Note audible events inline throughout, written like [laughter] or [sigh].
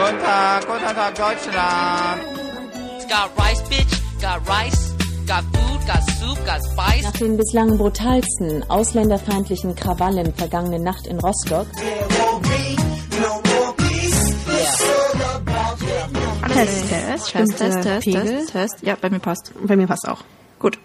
Guten Tag, guten Tag, Deutschland. Got rice, bitch. Got rice. Got food. Got soup. Got spice. Nach den bislang brutalsten ausländerfeindlichen Krawallen vergangene Nacht in Rostock Test, Test, Test, Test, Test, Test, Test. Ja, bei mir passt. Bei mir passt auch. Gut.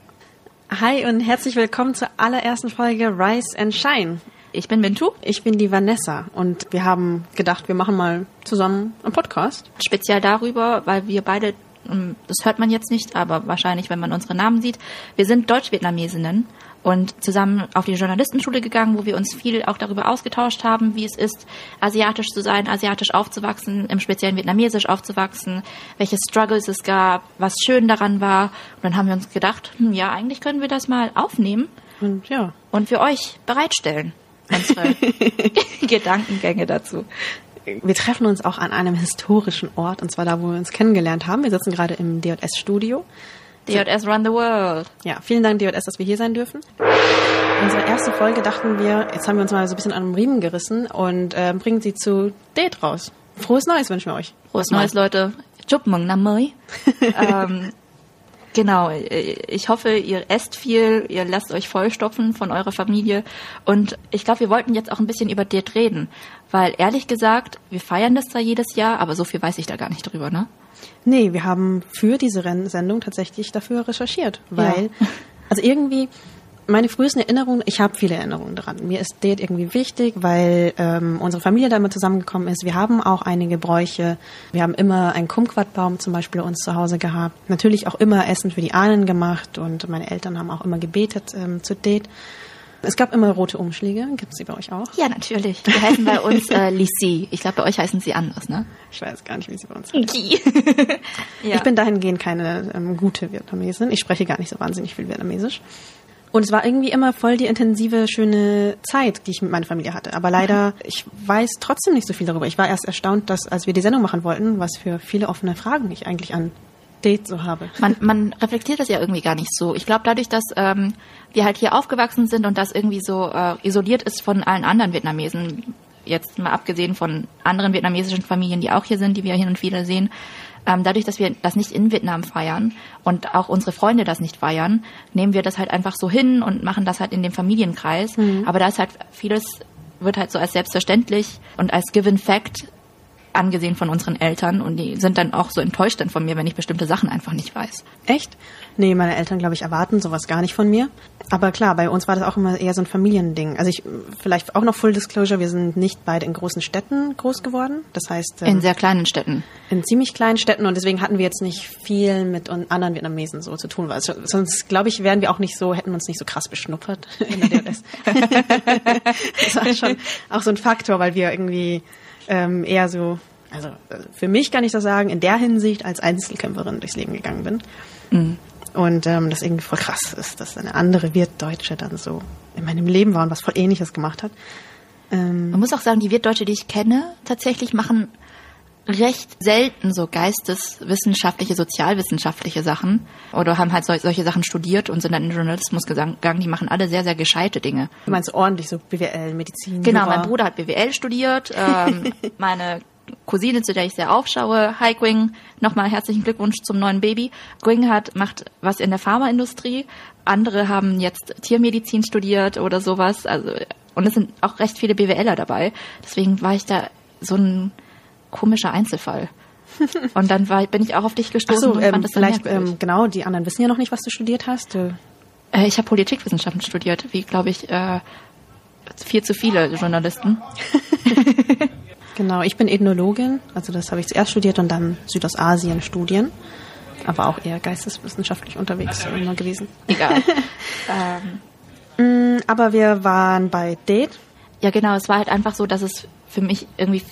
Hi und herzlich willkommen zur allerersten Folge Rise and Shine. Ich bin Mintu. Ich bin die Vanessa und wir haben gedacht, wir machen mal zusammen einen Podcast. Speziell darüber, weil wir beide, ähm, das hört man jetzt nicht, aber wahrscheinlich, wenn man unsere Namen sieht, wir sind Deutsch-Vietnamesinnen und zusammen auf die Journalistenschule gegangen, wo wir uns viel auch darüber ausgetauscht haben, wie es ist, asiatisch zu sein, asiatisch aufzuwachsen, im speziellen vietnamesisch aufzuwachsen, welche Struggles es gab, was schön daran war. Und dann haben wir uns gedacht, hm, ja, eigentlich können wir das mal aufnehmen Und ja, und für euch bereitstellen. Unsere [laughs] Gedankengänge dazu. wir treffen uns auch an einem historischen Ort und zwar da, wo wir uns kennengelernt haben. Wir sitzen gerade im DJS-Studio. DJS Run the World. Ja, vielen Dank DJS, dass wir hier sein dürfen. Unsere erste Folge dachten wir, jetzt haben wir uns mal so ein bisschen an den Riemen gerissen und äh, bringen sie zu Date raus. Frohes Neues wünschen wir euch. Frohes Neues, Leute. Chúc mừng năm mới. [laughs] ähm, genau. Ich hoffe, ihr esst viel, ihr lasst euch vollstopfen von eurer Familie. Und ich glaube, wir wollten jetzt auch ein bisschen über Date reden. Weil ehrlich gesagt, wir feiern das zwar jedes Jahr, aber so viel weiß ich da gar nicht drüber, ne? Nee, wir haben für diese Sendung tatsächlich dafür recherchiert, weil, also irgendwie, meine frühesten Erinnerungen, ich habe viele Erinnerungen daran. Mir ist Date irgendwie wichtig, weil ähm, unsere Familie da immer zusammengekommen ist. Wir haben auch einige Bräuche. Wir haben immer einen Kumquatbaum zum Beispiel bei uns zu Hause gehabt. Natürlich auch immer Essen für die Ahnen gemacht und meine Eltern haben auch immer gebetet ähm, zu Date. Es gab immer rote Umschläge. Gibt es die bei euch auch? Ja, natürlich. Die heißen bei uns äh, Lisi. Ich glaube, bei euch heißen sie anders, ne? Ich weiß gar nicht, wie sie bei uns heißen. Ja. [laughs] Ich bin dahingehend keine ähm, gute Vietnamesin. Ich spreche gar nicht so wahnsinnig viel Vietnamesisch. Und es war irgendwie immer voll die intensive, schöne Zeit, die ich mit meiner Familie hatte. Aber leider, ich weiß trotzdem nicht so viel darüber. Ich war erst erstaunt, dass, als wir die Sendung machen wollten, was für viele offene Fragen ich eigentlich an Date so habe. man, man reflektiert das ja irgendwie gar nicht so. Ich glaube, dadurch, dass ähm, wir halt hier aufgewachsen sind und das irgendwie so äh, isoliert ist von allen anderen Vietnamesen, jetzt mal abgesehen von anderen vietnamesischen Familien, die auch hier sind, die wir hin und wieder sehen, ähm, dadurch, dass wir das nicht in Vietnam feiern und auch unsere Freunde das nicht feiern, nehmen wir das halt einfach so hin und machen das halt in dem Familienkreis. Aber da ist halt vieles, wird halt so als selbstverständlich und als given fact angesehen von unseren Eltern und die sind dann auch so enttäuscht dann von mir, wenn ich bestimmte Sachen einfach nicht weiß. Echt? Nee, meine Eltern, glaube ich, erwarten sowas gar nicht von mir. Aber klar, bei uns war das auch immer eher so ein Familiending. Also ich, vielleicht auch noch Full Disclosure, wir sind nicht beide in großen Städten groß geworden. Das heißt, ähm, In sehr kleinen Städten. in ziemlich kleinen Städten und deswegen hatten wir jetzt nicht viel mit anderen Vietnamesen so zu tun. Weil es- sonst, glaube ich, wären wir auch nicht so, hätten wir uns nicht so krass beschnuppert [laughs] in der DLS. [laughs] das war schon auch so ein Faktor, weil wir irgendwie ähm, eher so, also für mich kann ich das sagen, in der Hinsicht als Einzelkämpferin durchs Leben gegangen bin. Und ähm, das irgendwie voll krass ist, dass eine andere Wirtdeutsche dann so in meinem Leben war und was voll ähnliches gemacht hat. Ähm, Man muss auch sagen, die Wirtdeutsche, die ich kenne, tatsächlich machen recht selten so geisteswissenschaftliche, sozialwissenschaftliche Sachen oder haben halt sol solche Sachen studiert und sind dann in den Journalismus gegangen. Die machen alle sehr, sehr gescheite Dinge. du meinst ordentlich so BWL, Medizin, Genau, Jura. mein Bruder hat BWL studiert, ähm, [laughs] meine Cousine, zu der ich sehr aufschaue, Hi Gwing, nochmal herzlichen Glückwunsch zum neuen Baby. Gwing hat, macht was in der Pharmaindustrie, andere haben jetzt Tiermedizin studiert oder sowas, also, und es sind auch recht viele BWLer dabei, deswegen war ich da so ein komischer Einzelfall. [laughs] Und dann war, bin ich auch auf dich Ach gestoßen so, und ähm, vielleicht, ähm, genau, die anderen wissen ja noch nicht, was du studiert hast. Du, Äh, ich habe Politikwissenschaften studiert, wie glaube ich äh, viel zu viele Journalisten. [laughs] genau, ich bin Ethnologin, also das habe ich zuerst studiert und dann Südostasien Studien, aber auch eher geisteswissenschaftlich unterwegs immer gewesen. Egal. [laughs] ähm, Mm, Aber wir waren bei Date. Ja, genau. Es war halt einfach so, dass es für mich irgendwie,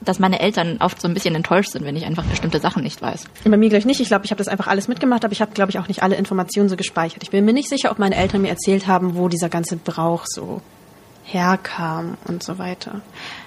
dass meine Eltern oft so ein bisschen enttäuscht sind, wenn ich einfach bestimmte Sachen nicht weiß. Bei mir gleich nicht. Ich glaube, ich habe das einfach alles mitgemacht, aber ich habe, glaube ich, auch nicht alle Informationen so gespeichert. Ich bin mir nicht sicher, ob meine Eltern mir erzählt haben, wo dieser ganze Brauch so herkam und so weiter.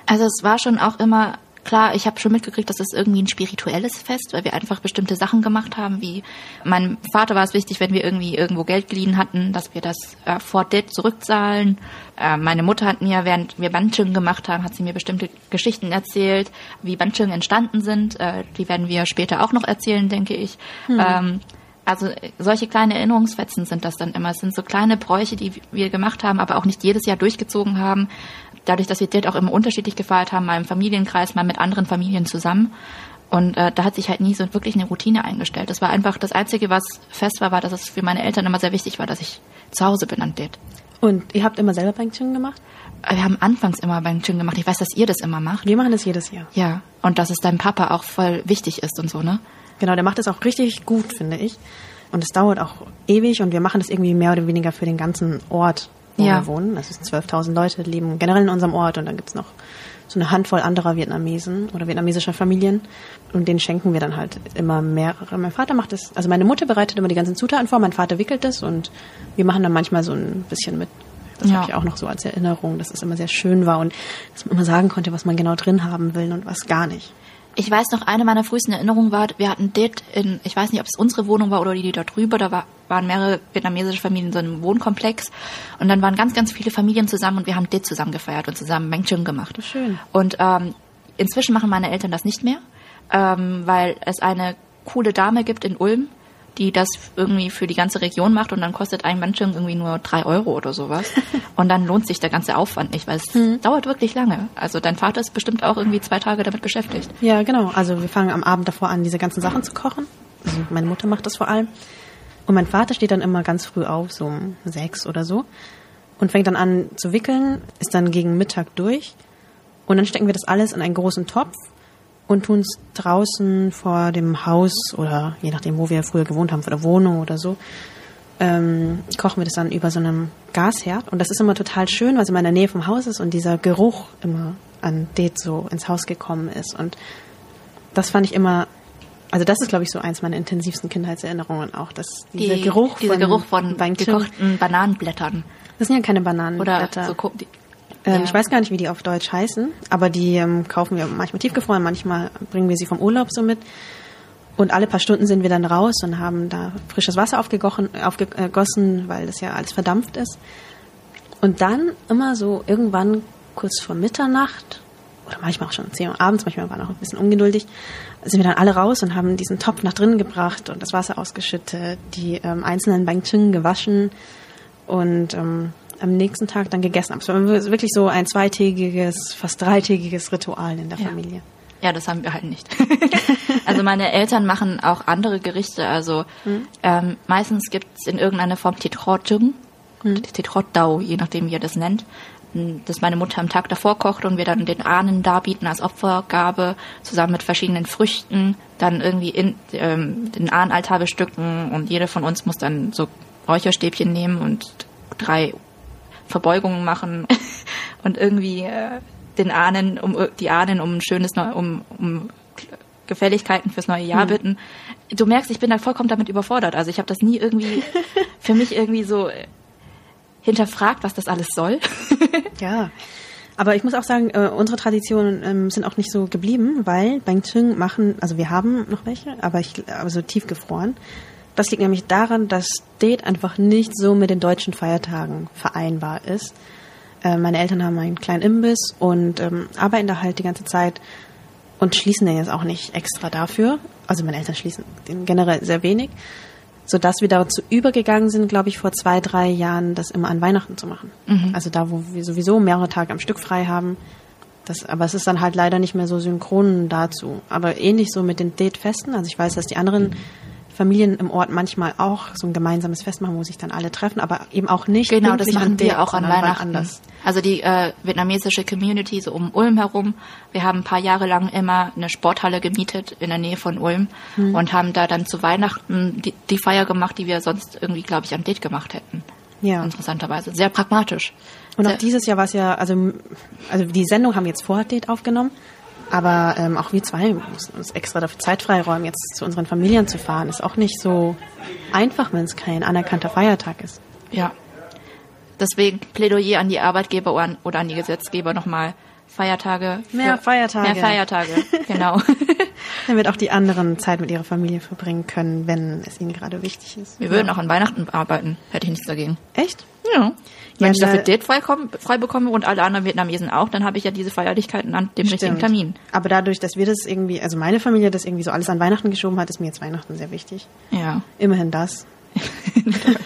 Also es war schon auch immer Klar, ich habe schon mitgekriegt, dass es irgendwie ein spirituelles Fest, weil wir einfach bestimmte Sachen gemacht haben, wie meinem Vater war es wichtig, wenn wir irgendwie irgendwo Geld geliehen hatten, dass wir das äh, vor Debt zurückzahlen. Äh, meine Mutter hat mir, während wir Banchung gemacht haben, hat sie mir bestimmte Geschichten erzählt, wie Banchung entstanden sind. Äh, die werden wir später auch noch erzählen, denke ich. Ähm, also äh, solche kleine Erinnerungsfetzen sind das dann immer. Es sind so kleine Bräuche, die wir gemacht haben, aber auch nicht jedes Jahr durchgezogen haben. Dadurch, dass wir dort auch immer unterschiedlich gefeiert haben, mal im Familienkreis, mal mit anderen Familien zusammen. Und äh, da hat sich halt nie so wirklich eine Routine eingestellt. Das war einfach das Einzige, was fest war, war, dass es für meine Eltern immer sehr wichtig war, dass ich zu Hause bin an dort. Und ihr habt immer selber Bangchung gemacht? Wir haben anfangs immer beim Gym gemacht. Ich weiß, dass ihr das immer macht. Wir machen das jedes Jahr. Ja. Und dass es deinem Papa auch voll wichtig ist und so, ne? Genau, der macht das auch richtig gut, finde ich. Und es dauert auch ewig und wir machen das irgendwie mehr oder weniger für den ganzen Ort, wo Ja. wir wohnen. Das ist 12.000 Leute, leben generell in unserem Ort und dann gibt's noch so eine Handvoll anderer Vietnamesen oder vietnamesischer Familien und denen schenken wir dann halt immer mehrere. Mein Vater macht das, also meine Mutter bereitet immer die ganzen Zutaten vor, mein Vater wickelt das und wir machen dann manchmal so ein bisschen mit. Das Ja. habe ich auch noch so als Erinnerung, dass es immer sehr schön war und dass man immer sagen konnte, was man genau drin haben will und was gar nicht. Ich weiß noch, eine meiner frühesten Erinnerungen war, wir hatten dort in, ich weiß nicht, ob es unsere Wohnung war oder die, die da drüber, da war, waren mehrere vietnamesische Familien in so einem Wohnkomplex und dann waren ganz, ganz viele Familien zusammen und wir haben dort zusammen gefeiert und zusammen Meng Chun gemacht. Schön. Und ähm, inzwischen machen meine Eltern das nicht mehr, ähm, weil es eine coole Dame gibt in Ulm, die das irgendwie für die ganze Region macht und dann kostet ein Manchung irgendwie nur drei Euro oder sowas. [laughs] Und dann lohnt sich der ganze Aufwand nicht, weil es dauert wirklich lange. Also dein Vater ist bestimmt auch irgendwie zwei Tage damit beschäftigt. Ja, genau. Also wir fangen am Abend davor an, diese ganzen Sachen zu kochen. Also meine Mutter macht das vor allem. Und mein Vater steht dann immer ganz früh auf, so um sechs oder so. Und fängt dann an zu wickeln, ist dann gegen Mittag durch. Und dann stecken wir das alles in einen großen Topf und tun es draußen vor dem Haus oder je nachdem, wo wir früher gewohnt haben, vor der Wohnung oder so, ähm, kochen wir das dann über so einem Gasherd. Und das ist immer total schön, weil es immer in der Nähe vom Haus ist und dieser Geruch immer an Det so ins Haus gekommen ist. Und das fand ich immer, also das ist, glaube ich, so eins meiner intensivsten Kindheitserinnerungen auch, dass dieser Die- Geruch dieser von, Geruch von gekochten Bananenblättern. Das sind ja keine Oder Bananenblätter. so ko- die, Ähm, Ja. Ich weiß gar nicht, wie die auf Deutsch heißen, aber die ähm, kaufen wir manchmal tiefgefroren, manchmal bringen wir sie vom Urlaub so mit. Und alle paar Stunden sind wir dann raus und haben da frisches Wasser aufgegossen, aufgegossen, weil das ja alles verdampft ist. Und dann immer so irgendwann kurz vor Mitternacht oder manchmal auch schon 10 Uhr abends, manchmal war noch ein bisschen ungeduldig, sind wir dann alle raus und haben diesen Topf nach drinnen gebracht und das Wasser ausgeschüttet, die ähm, einzelnen Bang Ching gewaschen und ähm, am nächsten Tag dann gegessen haben. Es war wirklich so ein zweitägiges, fast dreitägiges Ritual in der Ja. Familie. Ja, das haben wir halt nicht. [laughs] also meine Eltern machen auch andere Gerichte. Also ähm, meistens gibt's in irgendeiner Form Tetrotjung, Tetrotdau, je nachdem wie ihr das nennt. m, Das meine Mutter am Tag davor kocht und wir dann den Ahnen darbieten als Opfergabe, zusammen mit verschiedenen Früchten, dann irgendwie in, ähm, den Ahnenaltar bestücken und jeder von uns muss dann so Räucherstäbchen nehmen und drei Verbeugungen machen [laughs] und irgendwie äh, den Ahnen, um die Ahnen um ein schönes Neu um, um Gefälligkeiten fürs neue Jahr bitten. Du merkst, ich bin da vollkommen damit überfordert. Also ich habe das nie irgendwie [laughs] für mich irgendwie so äh, hinterfragt, was das alles soll. [laughs] Ja. Aber ich muss auch sagen, äh, unsere Traditionen ähm, sind auch nicht so geblieben, weil Bang Ching machen, also wir haben noch welche, aber ich aber so tiefgefroren. Das liegt nämlich daran, dass Det einfach nicht so mit den deutschen Feiertagen vereinbar ist. Äh, meine Eltern haben einen kleinen Imbiss und ähm, arbeiten da halt die ganze Zeit und schließen den jetzt auch nicht extra dafür. Also meine Eltern schließen den generell sehr wenig, sodass wir dazu übergegangen sind, glaube ich, vor zwei, drei Jahren, das immer an Weihnachten zu machen. Also da, wo wir sowieso mehrere Tage am Stück frei haben. Das, aber es ist dann halt leider nicht mehr so synchron dazu. Aber ähnlich so mit den Date-Festen. Also ich weiß, dass die anderen Familien im Ort manchmal auch so ein gemeinsames Fest machen, wo sich dann alle treffen, aber eben auch nicht Genau, das machen wir auch an Weihnachten. Anders. Also die äh, vietnamesische Community so um Ulm herum. Wir haben ein paar Jahre lang immer eine Sporthalle gemietet in der Nähe von Ulm Hm. und haben da dann zu Weihnachten die, die Feier gemacht, die wir sonst irgendwie, glaube ich, am Date gemacht hätten. Ja. Interessanterweise. Sehr pragmatisch. Und auch Sehr- dieses Jahr war es ja, also, also die Sendung haben wir jetzt vor Date aufgenommen, aber ähm, auch wir zwei mussten uns extra dafür Zeit freiräumen, jetzt zu unseren Familien zu fahren. Ist auch nicht so einfach, wenn es kein anerkannter Feiertag ist. Ja. Deswegen Plädoyer an die Arbeitgeber oder an, oder an die Gesetzgeber nochmal. Feiertage. Mehr Feiertage. Mehr Feiertage, [laughs] genau. Damit auch die anderen Zeit mit ihrer Familie verbringen können, wenn es ihnen gerade wichtig ist. Wir würden auch an Weihnachten arbeiten, hätte ich nichts dagegen. Echt? Ja. Wenn ich da- dafür Date frei, komm- frei bekomme und alle anderen Vietnamesen auch, dann habe ich ja diese Feierlichkeiten an dem richtigen Stimmt. Termin. Aber dadurch, dass wir das irgendwie, also meine Familie das irgendwie so alles an Weihnachten geschoben hat, ist mir jetzt Weihnachten sehr wichtig. Ja. Immerhin das. [laughs]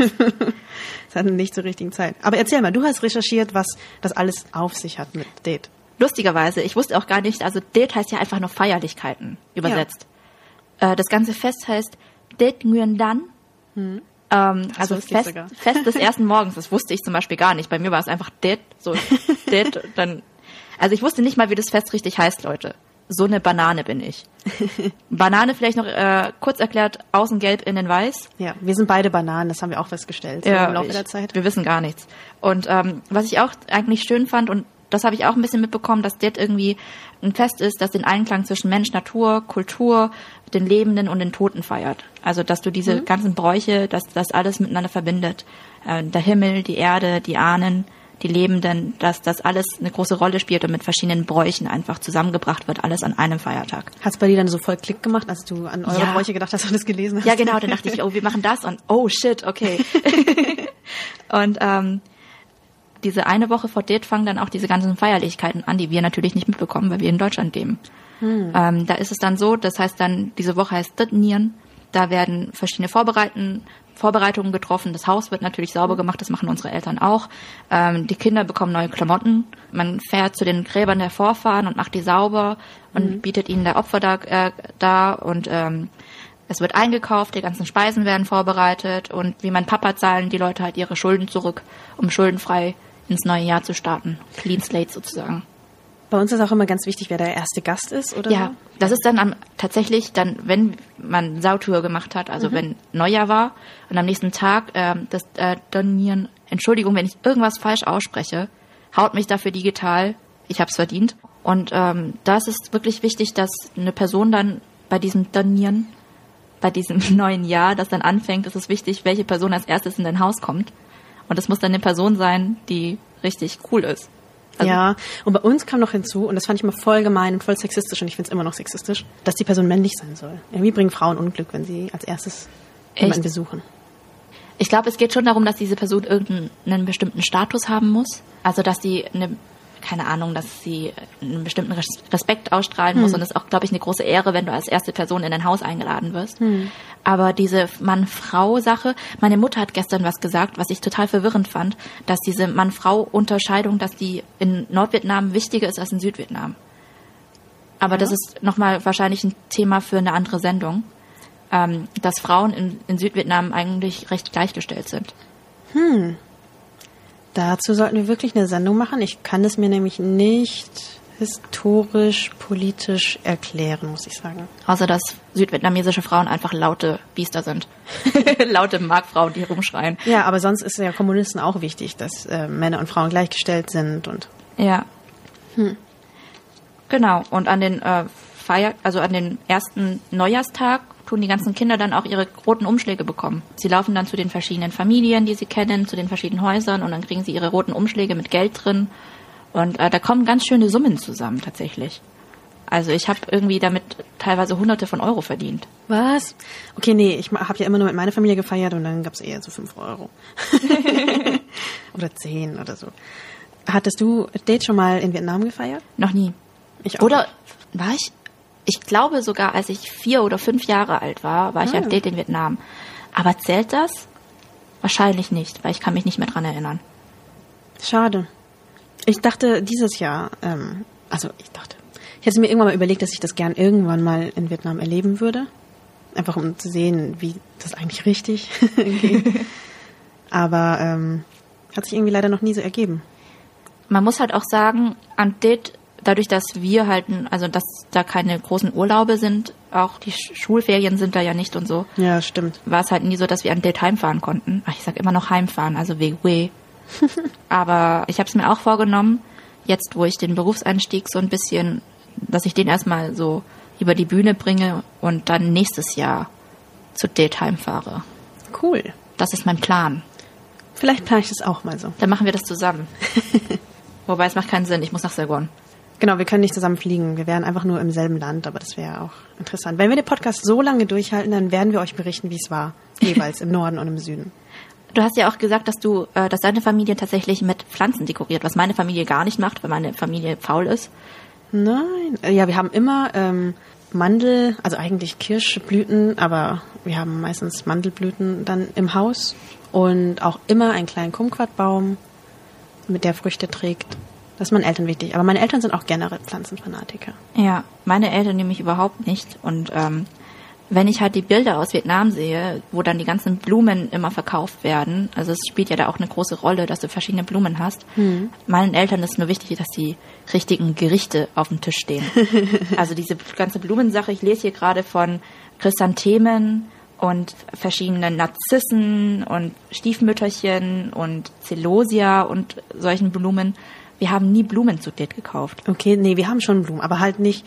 Es hatten nicht zur richtigen Zeit. Aber erzähl mal, du hast recherchiert, was das alles auf sich hat mit Date. Lustigerweise, ich wusste auch gar nicht, also Date heißt ja einfach nur Feierlichkeiten übersetzt. Äh, das ganze Fest heißt Date Nguyen Dan. Ähm, also Fest. Fest des [laughs] ersten Morgens, das wusste ich zum Beispiel gar nicht. Bei mir war es einfach Date, so Date, [laughs] dann. Also ich wusste nicht mal, wie das Fest richtig heißt, Leute. So eine Banane bin ich. [laughs] Banane vielleicht noch äh, kurz erklärt, außen gelb, innen weiß. Ja, wir sind beide Bananen, das haben wir auch festgestellt so im Laufe ich- der Zeit. Wir wissen gar nichts. Und ähm, was ich auch eigentlich schön fand, und das habe ich auch ein bisschen mitbekommen, dass das irgendwie ein Fest ist, das den Einklang zwischen Mensch, Natur, Kultur, den Lebenden und den Toten feiert. Also dass du diese ganzen Bräuche, dass das alles miteinander verbindet. Äh, der Himmel, die Erde, die Ahnen, die Lebenden, dass das alles eine große Rolle spielt und mit verschiedenen Bräuchen einfach zusammengebracht wird, alles an einem Feiertag. Hat's bei dir dann so voll Klick gemacht, als du an eure Ja. Bräuche gedacht hast und das gelesen hast? Ja, genau, dann dachte ich, oh, wir machen das und oh shit, okay. [laughs] [laughs] und ähm, diese eine Woche vor Date fangen dann auch diese ganzen Feierlichkeiten an, die wir natürlich nicht mitbekommen, weil wir in Deutschland leben. Ähm, da ist es dann so, das heißt dann, diese Woche heißt Nieren. Da werden verschiedene Vorbereiten, Vorbereitungen getroffen. Das Haus wird natürlich sauber gemacht, das machen unsere Eltern auch. Ähm, die Kinder bekommen neue Klamotten. Man fährt zu den Gräbern der Vorfahren und macht die sauber und bietet ihnen da Opfer da, äh, da und ähm, es wird eingekauft, die ganzen Speisen werden vorbereitet und wie mein Papa zahlen die Leute halt ihre Schulden zurück, um schuldenfrei ins neue Jahr zu starten. Clean Slate sozusagen. Bei uns ist auch immer ganz wichtig, wer der erste Gast ist, oder? Ja, das ist dann am, tatsächlich dann, wenn man Sautour gemacht hat, also wenn Neujahr war und am nächsten Tag ähm, das äh, Donieren, Entschuldigung, wenn ich irgendwas falsch ausspreche, haut mich dafür digital, ich hab's verdient. Und ähm, das ist wirklich wichtig, dass eine Person dann bei diesem Donieren, bei diesem [laughs] neuen Jahr, das dann anfängt, ist es wichtig, welche Person als erstes in dein Haus kommt. Und das muss dann eine Person sein, die richtig cool ist. Also- ja, und bei uns kam noch hinzu, und das fand ich mal voll gemein und voll sexistisch, und ich finde es immer noch sexistisch, dass die Person männlich sein soll. Irgendwie bringen Frauen Unglück, wenn sie als erstes jemanden Echt? besuchen. Ich glaube, es geht schon darum, dass diese Person irgendeinen bestimmten Status haben muss. Also, dass sie eine, keine Ahnung, dass sie einen bestimmten Res- Respekt ausstrahlen muss. Und es ist auch, glaube ich, eine große Ehre, wenn du als erste Person in dein Haus eingeladen wirst. Aber diese Mann-Frau-Sache, meine Mutter hat gestern was gesagt, was ich total verwirrend fand, dass diese Mann-Frau-Unterscheidung, dass die in Nordvietnam wichtiger ist als in Südvietnam. Aber das ist nochmal wahrscheinlich ein Thema für eine andere Sendung, ähm, dass Frauen in, in Südvietnam eigentlich recht gleichgestellt sind. Dazu sollten wir wirklich eine Sendung machen. Ich kann es mir nämlich nicht historisch, politisch erklären, muss ich sagen. Außer dass südvietnamesische Frauen einfach laute Biester sind. [laughs] laute Markfrauen, die rumschreien. Ja, aber sonst ist ja Kommunisten auch wichtig, dass äh, Männer und Frauen gleichgestellt sind und Ja. Genau. Und an den äh, Feier, also an den ersten Neujahrstag tun die ganzen Kinder dann auch ihre roten Umschläge bekommen. Sie laufen dann zu den verschiedenen Familien, die sie kennen, zu den verschiedenen Häusern und dann kriegen sie ihre roten Umschläge mit Geld drin. Und äh, da kommen ganz schöne Summen zusammen tatsächlich. Also ich habe irgendwie damit teilweise hunderte von Euro verdient. Was? Okay, nee, ich habe ja immer nur mit meiner Familie gefeiert und dann gab's eher so fünf Euro. [laughs] oder zehn oder so. Hattest du Date schon mal in Vietnam gefeiert? Noch nie. Ich auch Oder war ich, ich glaube sogar, als ich vier oder fünf Jahre alt war, war ich Ah. auf Date in Vietnam. Aber zählt das? Wahrscheinlich nicht, weil ich kann mich nicht mehr dran erinnern. Schade. Ich dachte dieses Jahr, ähm, also ich dachte, ich hätte mir irgendwann mal überlegt, dass ich das gern irgendwann mal in Vietnam erleben würde. Einfach um zu sehen, wie das eigentlich richtig [laughs] geht. Aber ähm, hat sich irgendwie leider noch nie so ergeben. Man muss halt auch sagen, an Date, dadurch, dass wir halt, also dass da keine großen Urlaube sind, auch die Sch- Schulferien sind da ja nicht und so, Ja, stimmt. war es halt nie so, dass wir an Date heimfahren konnten. Ach, ich sag immer noch heimfahren, also WW. [laughs] Aber ich habe es mir auch vorgenommen, jetzt wo ich den Berufseinstieg so ein bisschen, dass ich den erstmal so über die Bühne bringe und dann nächstes Jahr zu Date heimfahre. Cool. Das ist mein Plan. Vielleicht plane ich das auch mal so. Dann machen wir das zusammen. [laughs] Wobei es macht keinen Sinn, ich muss nach Saigon. Genau, wir können nicht zusammen fliegen. Wir wären einfach nur im selben Land, aber das wäre auch interessant. Wenn wir den Podcast so lange durchhalten, dann werden wir euch berichten, wie es war. [laughs] Jeweils im Norden und im Süden. Du hast ja auch gesagt, dass du, äh, dass deine Familie tatsächlich mit Pflanzen dekoriert, was meine Familie gar nicht macht, weil meine Familie faul ist. Nein, ja, wir haben immer ähm, Mandel, also eigentlich Kirschblüten, aber wir haben meistens Mandelblüten dann im Haus und auch immer einen kleinen Kumquatbaum, mit der Früchte trägt. Das ist meinen Eltern wichtig. Aber meine Eltern sind auch generell Pflanzenfanatiker. Ja, meine Eltern nämlich überhaupt nicht. Und ähm, wenn ich halt die Bilder aus Vietnam sehe, wo dann die ganzen Blumen immer verkauft werden, also es spielt ja da auch eine große Rolle, dass du verschiedene Blumen hast. Meinen Eltern ist nur wichtig, dass die richtigen Gerichte auf dem Tisch stehen. [laughs] also diese ganze Blumensache, ich lese hier gerade von Chrysanthemen und verschiedenen Narzissen und Stiefmütterchen und Celosia und solchen Blumen. Wir haben nie Blumen zu Date gekauft. Okay, nee, wir haben schon Blumen, aber halt nicht,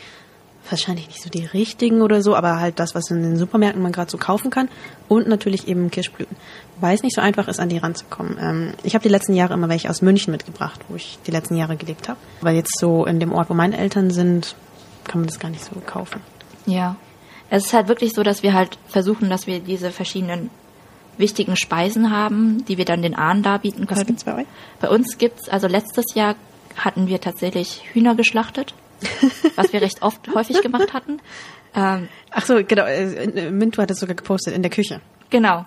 wahrscheinlich nicht so die richtigen oder so, aber halt das, was in den Supermärkten man gerade so kaufen kann. Und natürlich eben Kirschblüten. Weil es nicht so einfach ist, an die ranzukommen. Ähm, ich habe die letzten Jahre immer welche aus München mitgebracht, wo ich die letzten Jahre gelebt habe. Aber jetzt so in dem Ort, wo meine Eltern sind, kann man das gar nicht so kaufen. Ja. Es ist halt wirklich so, dass wir halt versuchen, dass wir diese verschiedenen wichtigen Speisen haben, die wir dann den Ahnen darbieten können. Was gibt's bei euch? Bei uns gibt's, also letztes Jahr hatten wir tatsächlich Hühner geschlachtet, [laughs] was wir recht oft häufig gemacht hatten. Ähm, Ach so, genau. äh, Mintu hat es sogar gepostet in der Küche. Genau.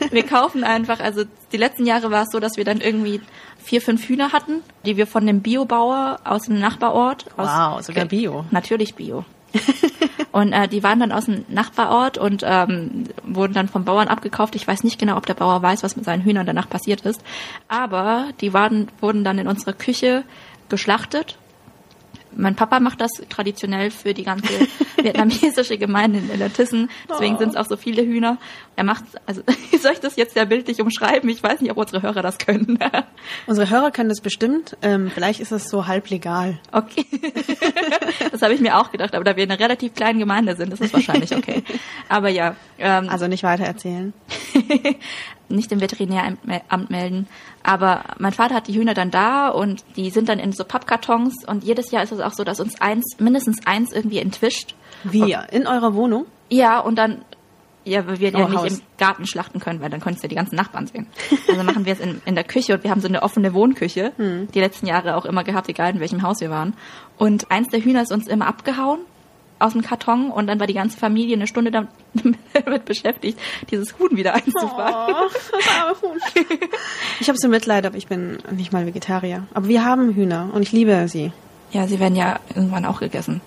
[laughs] wir kaufen einfach, also die letzten Jahre war es so, dass wir dann irgendwie vier, fünf Hühner hatten, die wir von dem Biobauer aus dem Nachbarort. Aus, Wow, sogar Bio. Natürlich Bio. [laughs] und äh, die waren dann aus dem Nachbarort und ähm, wurden dann vom Bauern abgekauft. Ich weiß nicht genau, ob der Bauer weiß, was mit seinen Hühnern danach passiert ist. Aber die waren, wurden dann in unserer Küche geschlachtet. Mein Papa macht das traditionell für die ganze [laughs] vietnamesische Gemeinde in Latissen. Deswegen sind es auch so viele Hühner. Er macht, also [laughs] soll ich das jetzt ja bildlich umschreiben? Ich weiß nicht, ob unsere Hörer das können. [laughs] Unsere Hörer können das bestimmt. Ähm, vielleicht ist es so halb legal. Okay. das habe ich mir auch gedacht, aber da wir eine relativ kleine Gemeinde sind, ist es wahrscheinlich okay. Aber ja, ähm, Also nicht weiter erzählen. Nicht im Veterinäramt mel- Amt melden. Aber mein Vater hat die Hühner dann da und die sind dann in so Pappkartons und jedes Jahr ist es auch so, dass uns eins, mindestens eins irgendwie entwischt. Wie? In eurer Wohnung? Ja, und dann, ja, weil wir ja Oh, nicht Haus. im Garten schlachten können, weil dann könntest du ja die ganzen Nachbarn sehen. Also machen wir es in, in der Küche und wir haben so eine offene Wohnküche, Hm. die letzten Jahre auch immer gehabt, egal in welchem Haus wir waren. Und eins der Hühner ist uns immer abgehauen aus dem Karton und dann war die ganze Familie eine Stunde [laughs] damit, beschäftigt, dieses Huhn wieder einzufangen. [laughs] Ich habe so Mitleid, aber ich bin nicht mal Vegetarier. Aber wir haben Hühner und ich liebe sie. Ja, sie werden ja irgendwann auch gegessen.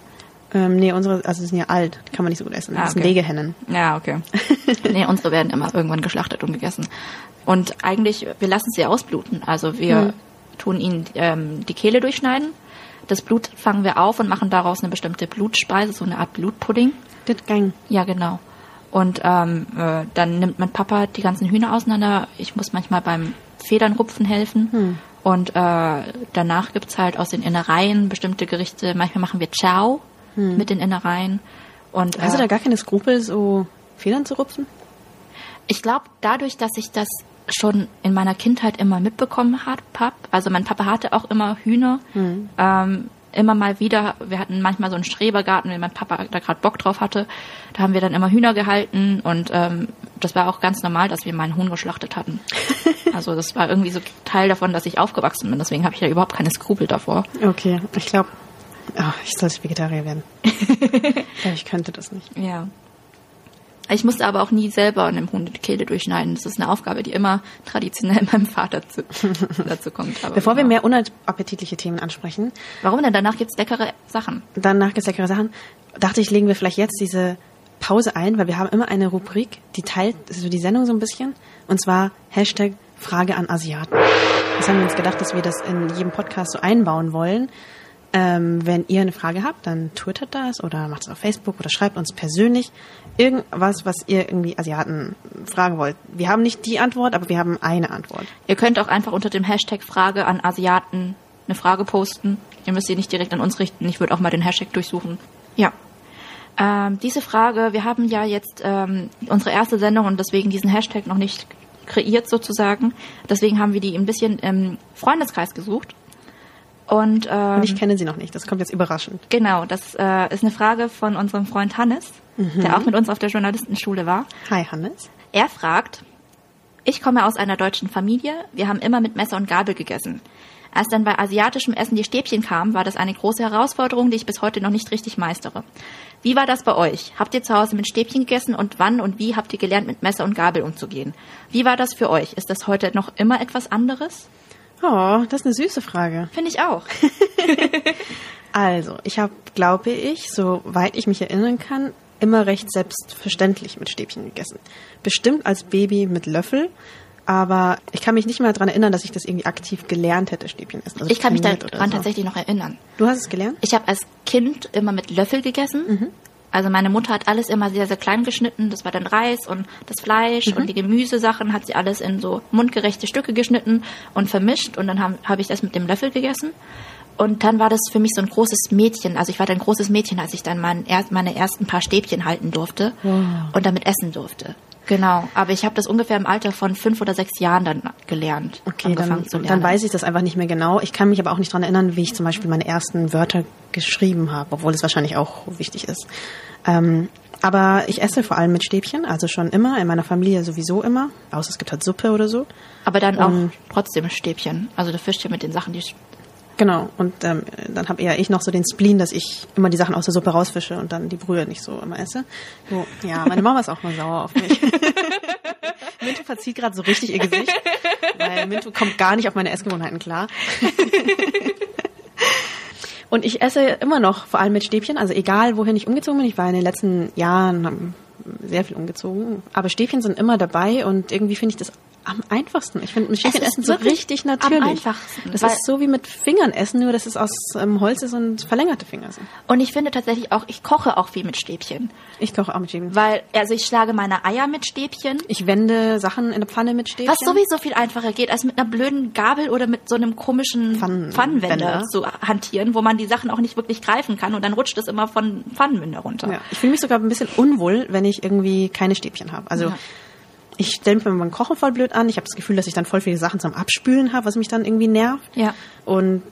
Ähm, nee, unsere, also sie sind ja alt, die kann man nicht so gut essen. Ah, Das sind okay. Legehennen. Ja, okay. [laughs] nee, unsere werden immer irgendwann geschlachtet und gegessen. Und eigentlich, wir lassen sie ausbluten. Also wir Hm. tun ihnen ähm, die Kehle durchschneiden. Das Blut fangen wir auf und machen daraus eine bestimmte Blutspeise, so eine Art Blutpudding. Das gang. Ja, genau. Und ähm, äh, dann nimmt mein Papa die ganzen Hühner auseinander. Ich muss manchmal beim Federnrupfen helfen. Hm. Und äh, danach gibt's halt aus den Innereien bestimmte Gerichte. Manchmal machen wir Chow mit den Innereien. Und, Hm. Hast du äh, da gar keine Skrupel, so Federn zu rupfen? ich glaube, dadurch, dass ich das schon in meiner Kindheit immer mitbekommen habe, also mein Papa hatte auch immer Hühner, ähm, immer mal wieder, wir hatten manchmal so einen Strebergarten, wenn mein Papa da gerade Bock drauf hatte, da haben wir dann immer Hühner gehalten und ähm, das war auch ganz normal, dass wir mal einen Huhn geschlachtet hatten. [laughs] Also das war irgendwie so Teil davon, dass ich aufgewachsen bin, deswegen habe ich ja überhaupt keine Skrupel davor. Okay, ich glaube, ich sollte Vegetarier werden. [laughs] ich glaube, ich könnte das nicht. Ja. Ich musste aber auch nie selber einem Huhn die Kehle durchschneiden. Das ist eine Aufgabe, die immer traditionell [laughs] meinem Vater zu, [laughs] dazu kommt. Aber Bevor wir genau. mehr unappetitliche Themen ansprechen, Warum denn? Danach gibt's leckere Sachen. danach gibt's leckere Sachen, dachte ich, legen wir vielleicht jetzt diese Pause ein, weil wir haben immer eine Rubrik, die teilt so die Sendung so ein bisschen, und zwar Hashtag Frage an Asiaten. Das haben wir uns gedacht, dass wir das in jedem Podcast so einbauen wollen. Ähm, wenn ihr eine Frage habt, dann twittert das oder macht es auf Facebook oder schreibt uns persönlich irgendwas, was ihr irgendwie Asiaten fragen wollt. Wir haben nicht die Antwort, aber wir haben eine Antwort. Ihr könnt auch einfach unter dem Hashtag Frage an Asiaten eine Frage posten. Ihr müsst sie nicht direkt an uns richten. Ich würde auch mal den Hashtag durchsuchen. Ja. Ähm, diese Frage, wir haben ja jetzt ähm, unsere erste Sendung und deswegen diesen Hashtag noch nicht kreiert sozusagen. Deswegen haben wir die ein bisschen im Freundeskreis gesucht. Und, ähm, Und ich kenne sie noch nicht. Das kommt jetzt überraschend. genau, das äh, ist eine Frage von unserem Freund Hannes, der auch mit uns auf der Journalistenschule war. Hi, Hannes. Er fragt, ich komme aus einer deutschen Familie, wir haben immer mit Messer und Gabel gegessen. Als dann bei asiatischem Essen die Stäbchen kamen, war das eine große Herausforderung, die ich bis heute noch nicht richtig meistere. Wie war das bei euch? Habt ihr zu Hause mit Stäbchen gegessen und wann und wie habt ihr gelernt, mit Messer und Gabel umzugehen? Wie war das für euch? Ist das heute noch immer etwas anderes? Oh, das ist eine süße Frage. Finde ich auch. [laughs] Also, ich habe, glaube ich, soweit ich mich erinnern kann, immer recht selbstverständlich mit Stäbchen gegessen. Bestimmt als Baby mit Löffel, aber ich kann mich nicht mehr daran erinnern, dass ich das irgendwie aktiv gelernt hätte, Stäbchen essen. Also Ich kann mich daran so. tatsächlich noch erinnern. Du hast es gelernt? Ich habe als Kind immer mit Löffel gegessen. Also meine Mutter hat alles immer sehr, sehr klein geschnitten. Das war dann Reis und das Fleisch und die Gemüsesachen hat sie alles in so mundgerechte Stücke geschnitten und vermischt. Und dann habe hab ich das mit dem Löffel gegessen. Und dann war das für mich so ein großes Mädchen. Also ich war dann ein großes Mädchen, als ich dann mein, er- meine ersten paar Stäbchen halten durfte und damit essen durfte. Genau. Aber ich habe das ungefähr im Alter von fünf oder sechs Jahren dann gelernt. Okay, angefangen dann, zu lernen. dann weiß ich das einfach nicht mehr genau. Ich kann mich aber auch nicht daran erinnern, wie ich zum Beispiel meine ersten Wörter geschrieben habe, obwohl es wahrscheinlich auch wichtig ist. Ähm, aber ich esse vor allem mit Stäbchen, also schon immer, in meiner Familie sowieso immer, außer es gibt halt Suppe oder so. Aber dann auch Und- trotzdem Stäbchen. Also du fischst ja mit den Sachen, die Genau, und ähm, dann habe eher ich noch so den Spleen, dass ich immer die Sachen aus der Suppe rausfische und dann die Brühe nicht so immer esse. So, ja, meine Mama ist auch mal sauer auf mich. [laughs] Mintu verzieht gerade so richtig ihr Gesicht, weil Mintu kommt gar nicht auf meine Essgewohnheiten klar. [laughs] Und ich esse immer noch, vor allem mit Stäbchen, also egal wohin ich umgezogen bin. Ich war in den letzten Jahren sehr viel umgezogen, aber Stäbchen sind immer dabei und irgendwie finde ich das am einfachsten. Ich finde mit Stäbchen ist essen so richtig am natürlich. einfachsten, Das ist so wie mit Fingern essen, nur dass es aus ähm, Holz ist und verlängerte Finger sind. Und ich finde tatsächlich auch, ich koche auch viel mit Stäbchen. Ich koche auch mit Stäbchen. Weil, also ich schlage meine Eier mit Stäbchen. Ich wende Sachen in der Pfanne mit Stäbchen. Was sowieso viel einfacher geht, als mit einer blöden Gabel oder mit so einem komischen Pfannen- Pfannenwender Wender. zu hantieren, wo man die Sachen auch nicht wirklich greifen kann und dann rutscht es immer von Pfannenwender runter. Ja, ich fühle mich sogar ein bisschen unwohl, wenn ich irgendwie keine Stäbchen habe. Also Ja. Ich stelle mir beim Kochen voll blöd an. Ich habe das Gefühl, dass ich dann voll viele Sachen zum Abspülen habe, was mich dann irgendwie nervt. Ja. Und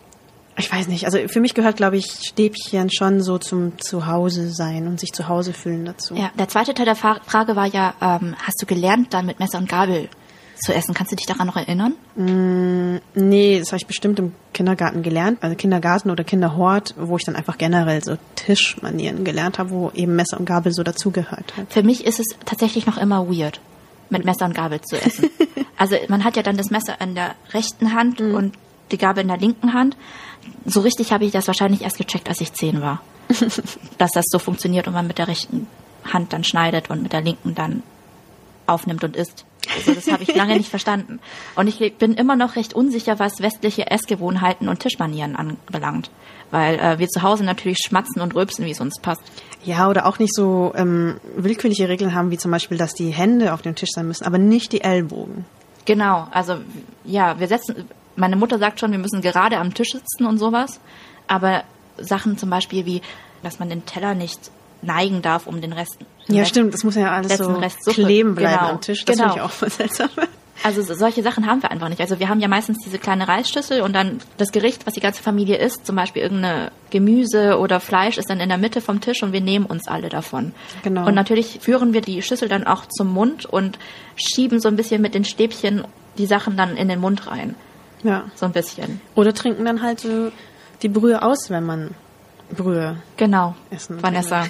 ich weiß nicht, also für mich gehört, glaube ich, Stäbchen schon so zum Zuhause sein und sich zu Hause fühlen dazu. Ja, der zweite Teil der Frage war ja, ähm, hast du gelernt, dann mit Messer und Gabel zu essen? Kannst du dich daran noch erinnern? Nee, das habe ich bestimmt im Kindergarten gelernt, also Kindergarten oder Kinderhort, wo ich dann einfach generell so Tischmanieren gelernt habe, wo eben Messer und Gabel so dazugehört hat. Für mich ist es tatsächlich noch immer weird, mit Messer und Gabel zu essen. [laughs] also man hat ja dann das Messer in der rechten Hand und die Gabel in der linken Hand. So richtig habe ich das wahrscheinlich erst gecheckt, als ich zehn war. [laughs] dass das so funktioniert und man mit der rechten Hand dann schneidet und mit der linken dann aufnimmt und isst. Also das habe ich lange nicht [laughs] verstanden. Und ich bin immer noch recht unsicher, was westliche Essgewohnheiten und Tischmanieren anbelangt. Weil äh, wir zu Hause natürlich schmatzen und rülpsen, wie es uns passt. Ja, oder auch nicht so ähm, willkürliche Regeln haben, wie zum Beispiel, dass die Hände auf dem Tisch sein müssen, aber nicht die Ellbogen. Genau, also ja, wir setzen, meine Mutter sagt schon, wir müssen gerade am Tisch sitzen und sowas, aber Sachen zum Beispiel wie, dass man den Teller nicht neigen darf, um den Rest. Ja, stimmt, das muss ja alles so Rest Suppe. kleben bleiben Genau, am Tisch. Das genau. finde ich auch voll seltsam. Also so- solche Sachen haben wir einfach nicht. Also wir haben ja meistens diese kleine Reisschüssel und dann das Gericht, was die ganze Familie isst, zum Beispiel irgendeine Gemüse oder Fleisch, ist dann in der Mitte vom Tisch und wir nehmen uns alle davon. Genau. Und natürlich führen wir die Schüssel dann auch zum Mund und schieben so ein bisschen mit den Stäbchen die Sachen dann in den Mund rein. Ja. So ein bisschen. Oder trinken dann halt so die Brühe aus, wenn man Brühe. Genau, Essen. Vanessa.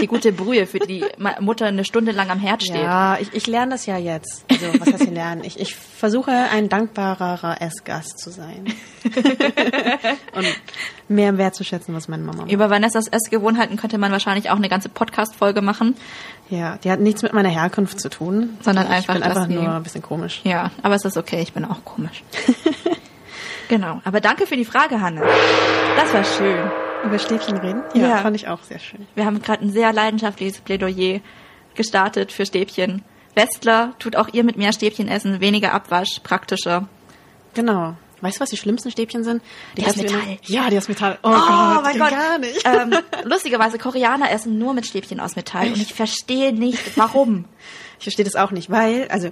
Die gute Brühe, für die [laughs] Mutter eine Stunde lang am Herd steht. Ja, ich, ich lerne das ja jetzt. Also, was heißt hier lernen? Ich, ich versuche, ein dankbarerer Essgast zu sein. [laughs] Und mehr wertzuschätzen, was meine Mama macht. Über Vanessas Essgewohnheiten könnte man wahrscheinlich auch eine ganze Podcast-Folge machen. Ja, die hat nichts mit meiner Herkunft zu tun. Sondern ich einfach, bin einfach nur ein bisschen komisch. Ja, aber es ist okay, ich bin auch komisch. [laughs] genau, aber danke für die Frage, Hanne. Das war schön. Über Stäbchen reden? Ja, Ja. fand ich auch sehr schön. Wir haben gerade ein sehr leidenschaftliches Plädoyer gestartet für Stäbchen. Westler, tut auch ihr mit mehr Stäbchen essen, weniger Abwasch, praktischer. Genau. Weißt du, was die schlimmsten Stäbchen sind? Die aus du in- Metall. Ja, die aus Metall. Oh, Oh, Gott, mein Gott. gar nicht. Ähm, [laughs] lustigerweise, Koreaner essen nur mit Stäbchen aus Metall und ich verstehe nicht, warum. [laughs] Ich verstehe das auch nicht, weil, also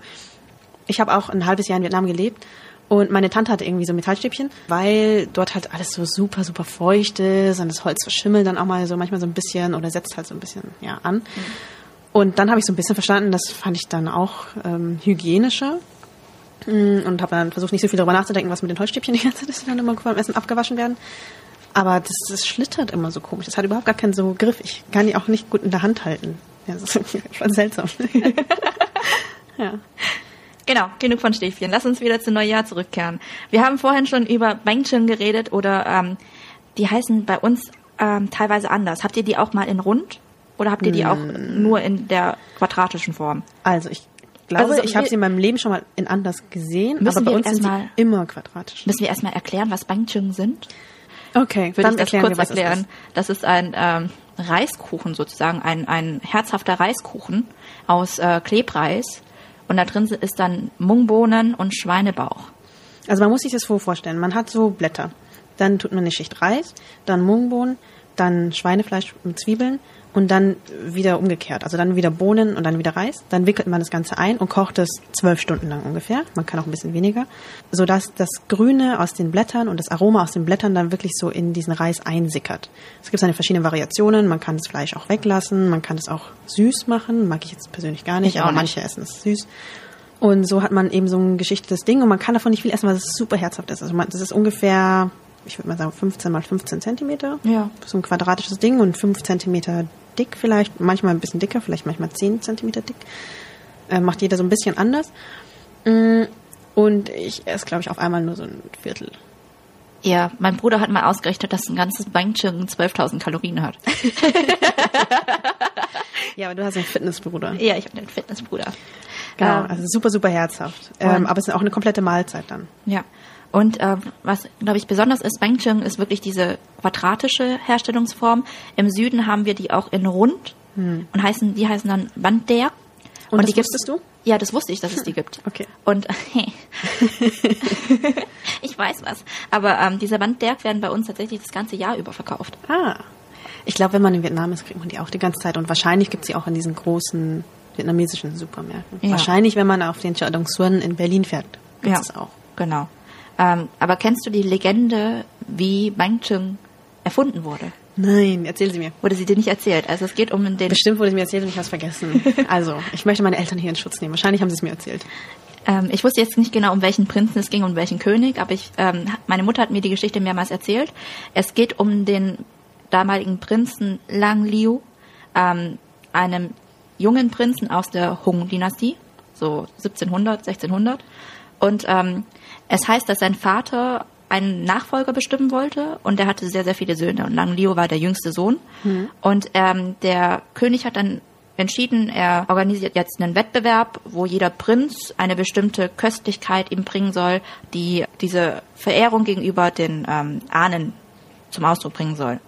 ich habe auch ein halbes Jahr in Vietnam gelebt Und meine Tante hatte irgendwie so Metallstäbchen, weil dort halt alles so super, super feucht ist und das Holz verschimmelt dann auch mal so manchmal so ein bisschen oder setzt halt so ein bisschen ja, an. Und dann habe ich so ein bisschen verstanden, das fand ich dann auch ähm, hygienischer. Mm, Und habe dann versucht, nicht so viel darüber nachzudenken, was mit den Holzstäbchen die ganze Zeit ist, die dann immer dem Essen abgewaschen werden. Aber das, das schlittert immer so komisch. Das hat überhaupt gar keinen so Griff. Ich kann die auch nicht gut in der Hand halten. Ja, das ist [laughs] schon seltsam. [laughs] ja. Genau, genug von Stäbchen. Lass uns wieder zu Neujahr zurückkehren. Wir haben vorhin schon über Bangchun geredet oder ähm, die heißen bei uns ähm, teilweise anders. Habt ihr die auch mal in rund oder habt ihr die auch nur in der quadratischen Form? Also ich glaube, Also ich habe sie in meinem Leben schon mal in anders gesehen, Müssen aber bei wir uns sind erst sie mal- immer quadratisch. Müssen wir erstmal erklären, was Bangchun sind? Okay, Würde dann ich das erklären kurz wir, was erklären. ist. Das ist ein ähm, Reiskuchen sozusagen, ein, ein herzhafter Reiskuchen aus äh, Klebreis. Und da drin ist dann Mungbohnen und Schweinebauch. Also man muss sich das vorstellen. Man hat so Blätter. Dann tut man eine Schicht Reis, dann Mungbohnen, dann Schweinefleisch mit Zwiebeln und dann wieder umgekehrt. Also dann wieder Bohnen und dann wieder Reis. Dann wickelt man das Ganze ein und kocht es zwölf Stunden lang ungefähr. Man kann auch ein bisschen weniger. Sodass das Grüne aus den Blättern und das Aroma aus den Blättern dann wirklich so in diesen Reis einsickert. Es gibt seine verschiedenen Variationen. Man kann das Fleisch auch weglassen. Man kann es auch süß machen. Mag ich jetzt persönlich gar nicht, Ich aber nicht. manche essen es süß. Und so hat man eben so ein geschichtetes Ding und man kann davon nicht viel essen, weil es super herzhaft ist. Also man, das ist ungefähr, ich würde mal sagen, 15 mal 15 Zentimeter. Ja. So ein quadratisches Ding und 5 Zentimeter dick vielleicht, manchmal ein bisschen dicker, vielleicht manchmal 10 Zentimeter dick. Äh, macht jeder so ein bisschen anders. Mm, Und ich esse, glaube ich, auf einmal nur so ein Viertel. Ja, mein Bruder hat mal ausgerechnet, dass ein ganzes Bangchun 12.000 Kalorien hat. [laughs] Ja, aber du hast einen Fitnessbruder. Ja, ich habe einen Fitnessbruder. Genau, Ähm, also super, super herzhaft. Ähm, aber es ist auch eine komplette Mahlzeit dann. Ja. Und äh, was, glaube ich, besonders ist, Bangchung ist wirklich diese quadratische Herstellungsform. Im Süden haben wir die auch in rund und heißen, die heißen dann Bandär. Und das die wusstest du? Ja, das wusste ich, dass es die gibt. [laughs] Okay. Und [laughs] ich weiß was. Aber ähm, diese Bandärk werden bei uns tatsächlich das ganze Jahr über verkauft. Ah. Ich glaube, wenn man in Vietnam ist, kriegt man die auch die ganze Zeit. Und wahrscheinlich gibt es sie auch in diesen großen vietnamesischen Supermärkten. Ja. Wahrscheinlich, wenn man auf den Chợ Dong Xuân in Berlin fährt, gibt Ja. es auch. Genau. Ähm, aber kennst du die Legende, wie Bangchung erfunden wurde? Nein, erzähl sie mir. Wurde sie dir nicht erzählt? Also es geht um den Bestimmt wurde es mir erzählt und ich habe es vergessen. [laughs] Also, ich möchte meine Eltern hier in Schutz nehmen. Wahrscheinlich haben sie es mir erzählt. Ähm, ich wusste jetzt nicht genau, um welchen Prinzen es ging und um welchen König, aber ich, ähm, meine Mutter hat mir die Geschichte mehrmals erzählt. Es geht um den damaligen Prinzen Lang Liu, ähm, einem jungen Prinzen aus der Hung-Dynastie, so 1700, 1600. Und ähm, es heißt, dass sein Vater einen Nachfolger bestimmen wollte und er hatte sehr, sehr viele Söhne. Und Lang Liu war der jüngste Sohn. Und ähm, der König hat dann entschieden, er organisiert jetzt einen Wettbewerb, wo jeder Prinz eine bestimmte Köstlichkeit ihm bringen soll, die diese Verehrung gegenüber den ähm, Ahnen zum Ausdruck bringen soll.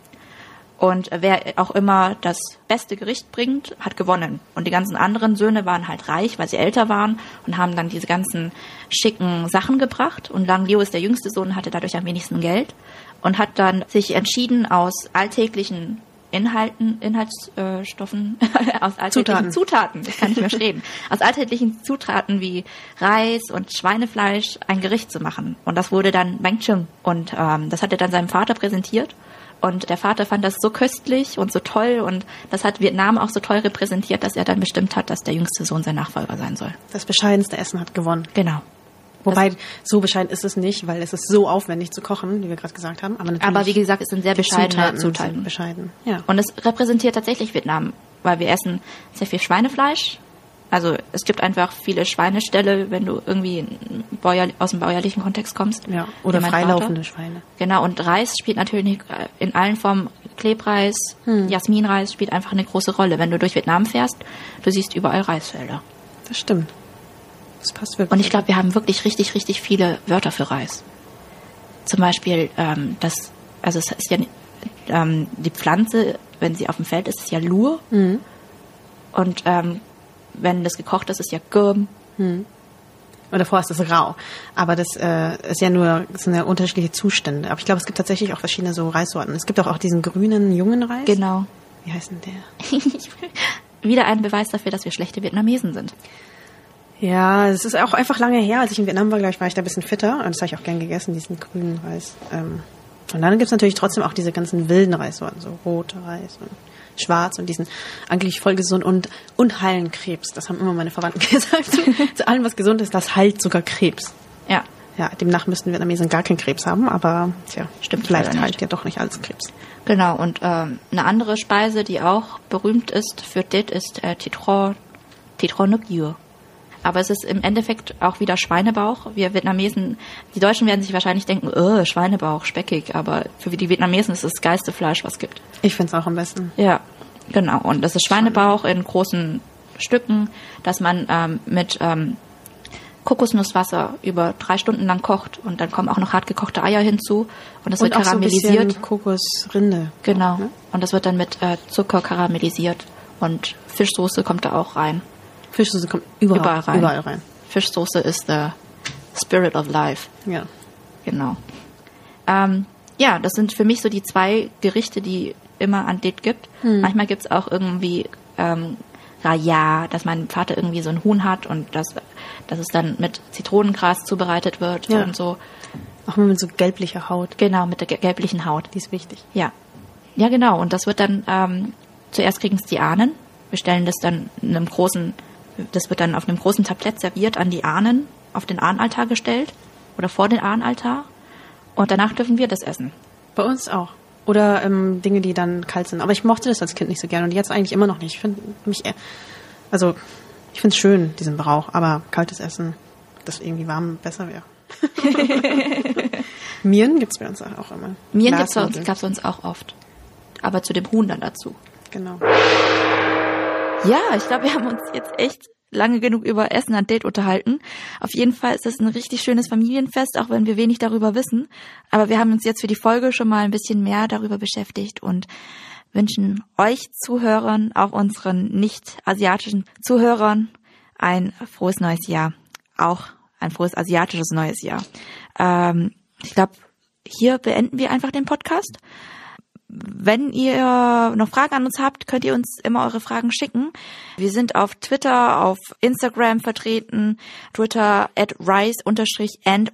Und wer auch immer das beste Gericht bringt, hat gewonnen. Und die ganzen anderen Söhne waren halt reich, weil sie älter waren und haben dann diese ganzen schicken Sachen gebracht. Und Lang Liu ist der jüngste Sohn, hatte dadurch am wenigsten Geld und hat dann sich entschieden, aus alltäglichen Inhalten, Inhaltsstoffen, [laughs] aus alltäglichen Zutaten. Zutaten, ich kann nicht mehr reden, aus alltäglichen Zutaten wie Reis und Schweinefleisch ein Gericht zu machen. Und das wurde dann Bangchung. Und ähm, das hat er dann seinem Vater präsentiert. Und der Vater fand das so köstlich und so toll und das hat Vietnam auch so toll repräsentiert, dass er dann bestimmt hat, dass der jüngste Sohn sein Nachfolger sein soll. Das bescheidenste Essen hat gewonnen. Genau. Wobei, so bescheiden ist es nicht, weil es ist so aufwendig zu kochen, wie wir gerade gesagt haben. Aber, Aber wie gesagt, es sind sehr bescheidene Zutaten Zutaten. bescheiden. Ja. Und es repräsentiert tatsächlich Vietnam, weil wir essen sehr viel Schweinefleisch. Also es gibt einfach viele Schweineställe, wenn du irgendwie in Bäuer, aus dem bäuerlichen Kontext kommst. ja. Oder freilaufende Vater. Schweine. Genau, und Reis spielt natürlich in allen Formen, Klebreis, Hm. Jasminreis spielt einfach eine große Rolle. Wenn du durch Vietnam fährst, du siehst überall Reisfelder. Das stimmt. Das passt wirklich. Und ich glaube, wir haben wirklich richtig, richtig viele Wörter für Reis. Zum Beispiel, ähm, das, also es ist ja ähm, die Pflanze, wenn sie auf dem Feld ist, ist ja Lur. Mhm. Und ähm, wenn das gekocht ist, ist ja Gürm. Und davor ist es rau. Aber das äh, ist ja nur sind ja unterschiedliche Zustände. Aber ich glaube, es gibt tatsächlich auch verschiedene so Reissorten. Es gibt auch, auch diesen grünen, jungen Reis. Genau. Wie heißt denn der? [laughs] Wieder ein Beweis dafür, dass wir schlechte Vietnamesen sind. Ja, es ist auch einfach lange her. Als ich in Vietnam war, glaube ich, war ich da ein bisschen fitter. Und das habe ich auch gern gegessen, diesen grünen Reis. Ähm, und dann gibt's natürlich trotzdem auch diese ganzen wilden Reissorten, so roter Reis und schwarz und diesen eigentlich voll gesund und, und heilen Krebs. Das haben immer meine Verwandten [laughs] gesagt. Zu, allem, was gesund ist, das heilt sogar Krebs. Ja, Ja, demnach müssten Vietnamesen gar keinen Krebs haben, aber tja, Stimmt vielleicht heilt ja doch nicht alles Krebs. genau. Und ähm, eine andere Speise, die auch berühmt ist für dit, ist äh, Titro, Titro no Gyur. Aber es ist im Endeffekt auch wieder Schweinebauch. Wir Vietnamesen, die Deutschen werden sich wahrscheinlich denken, äh, Schweinebauch, speckig. Aber für die Vietnamesen ist es das geilste Fleisch, was es gibt. Ich find's auch am besten. Ja, genau. Und das ist Schweinebauch in großen Stücken, dass man ähm, mit ähm, Kokosnusswasser über drei Stunden lang kocht und dann kommen auch noch hart gekochte Eier hinzu und das Und wird auch so ein karamellisiert. bisschen Kokosrinde. genau. Ne? Und das wird dann mit äh, Zucker karamellisiert und Fischsoße kommt da auch rein. Fischsoße kommt überall, Überall rein. Überall rein. Fischsoße ist the spirit of life. Ja. Genau. Ähm, ja, das sind für mich so die zwei Gerichte, die immer an Date gibt. Manchmal gibt's auch irgendwie ähm, Raya, dass mein Vater irgendwie so ein Huhn hat und das, dass es dann mit Zitronengras zubereitet wird Ja. und so. Auch mit so gelblicher Haut. Genau, mit der ge- gelblichen Haut. Die ist wichtig. Ja. Ja, genau. Und das wird dann, ähm, zuerst kriegen es die Ahnen. Wir stellen das dann in einem großen, das wird dann auf einem großen Tablett serviert an die Ahnen, auf den Ahnenaltar gestellt oder vor den Ahnenaltar. Und danach dürfen wir das essen. Bei uns auch. Oder ähm, Dinge, die dann kalt sind. Aber ich mochte das als Kind nicht so gerne und jetzt eigentlich immer noch nicht. Ich finde mich, eher- also ich finde es schön, diesen Brauch, aber kaltes Essen, das irgendwie warm besser wäre. [laughs] Miren gibt's bei uns auch immer. Miren gibt's bei uns, Glasnudeln. gab's bei uns auch oft. Aber zu dem Huhn dann dazu. Genau. Ja, ich glaube, wir haben uns jetzt echt lange genug über Essen an Date unterhalten. Auf jeden Fall ist es ein richtig schönes Familienfest, auch wenn wir wenig darüber wissen. Aber wir haben uns jetzt für die Folge schon mal ein bisschen mehr darüber beschäftigt und wünschen euch Zuhörern, auch unseren nicht-asiatischen Zuhörern, ein frohes neues Jahr. Auch ein frohes asiatisches neues Jahr. Ähm, ich glaube, hier beenden wir einfach den Podcast. Wenn ihr noch Fragen an uns habt, könnt ihr uns immer eure Fragen schicken. Wir sind auf Twitter, auf Instagram vertreten, Twitter at rise-and-shine,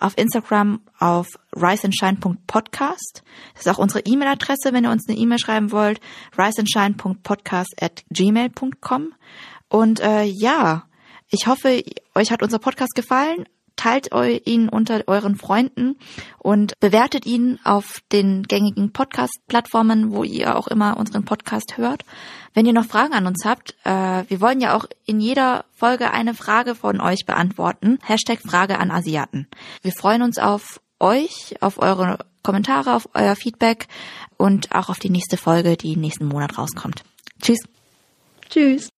auf Instagram auf riseandshine.podcast. Das ist auch unsere E-Mail-Adresse, wenn ihr uns eine E-Mail schreiben wollt, riseandshine.podcast at gmail.com. Und äh, ja, ich hoffe, euch hat unser Podcast gefallen. Teilt ihn unter euren Freunden und bewertet ihn auf den gängigen Podcast-Plattformen, wo ihr auch immer unseren Podcast hört. Wenn ihr noch Fragen an uns habt, äh, wir wollen ja auch in jeder Folge eine Frage von euch beantworten. Hashtag Frage an Asiaten. Wir freuen uns auf euch, auf eure Kommentare, auf euer Feedback und auch auf die nächste Folge, die nächsten Monat rauskommt. Tschüss. Tschüss.